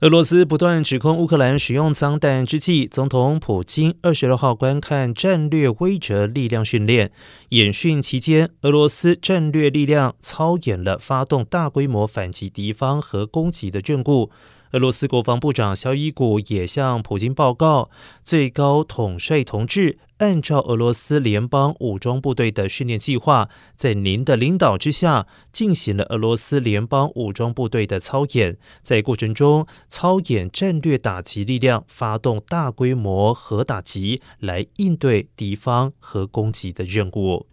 俄罗斯不断指控乌克兰使用脏弹之际，总统普京二十六号观看战略威慑力量训练演训期间，俄罗斯战略力量操演了发动大规模反击敌方和攻击的任务。俄罗斯国防部长肖伊古也向普京报告，最高统帅同志，按照俄罗斯联邦武装部队的训练计划，在您的领导之下，进行了俄罗斯联邦武装部队的操演，在过程中操演战略打击力量，发动大规模核打击，来应对敌方核攻击的任务。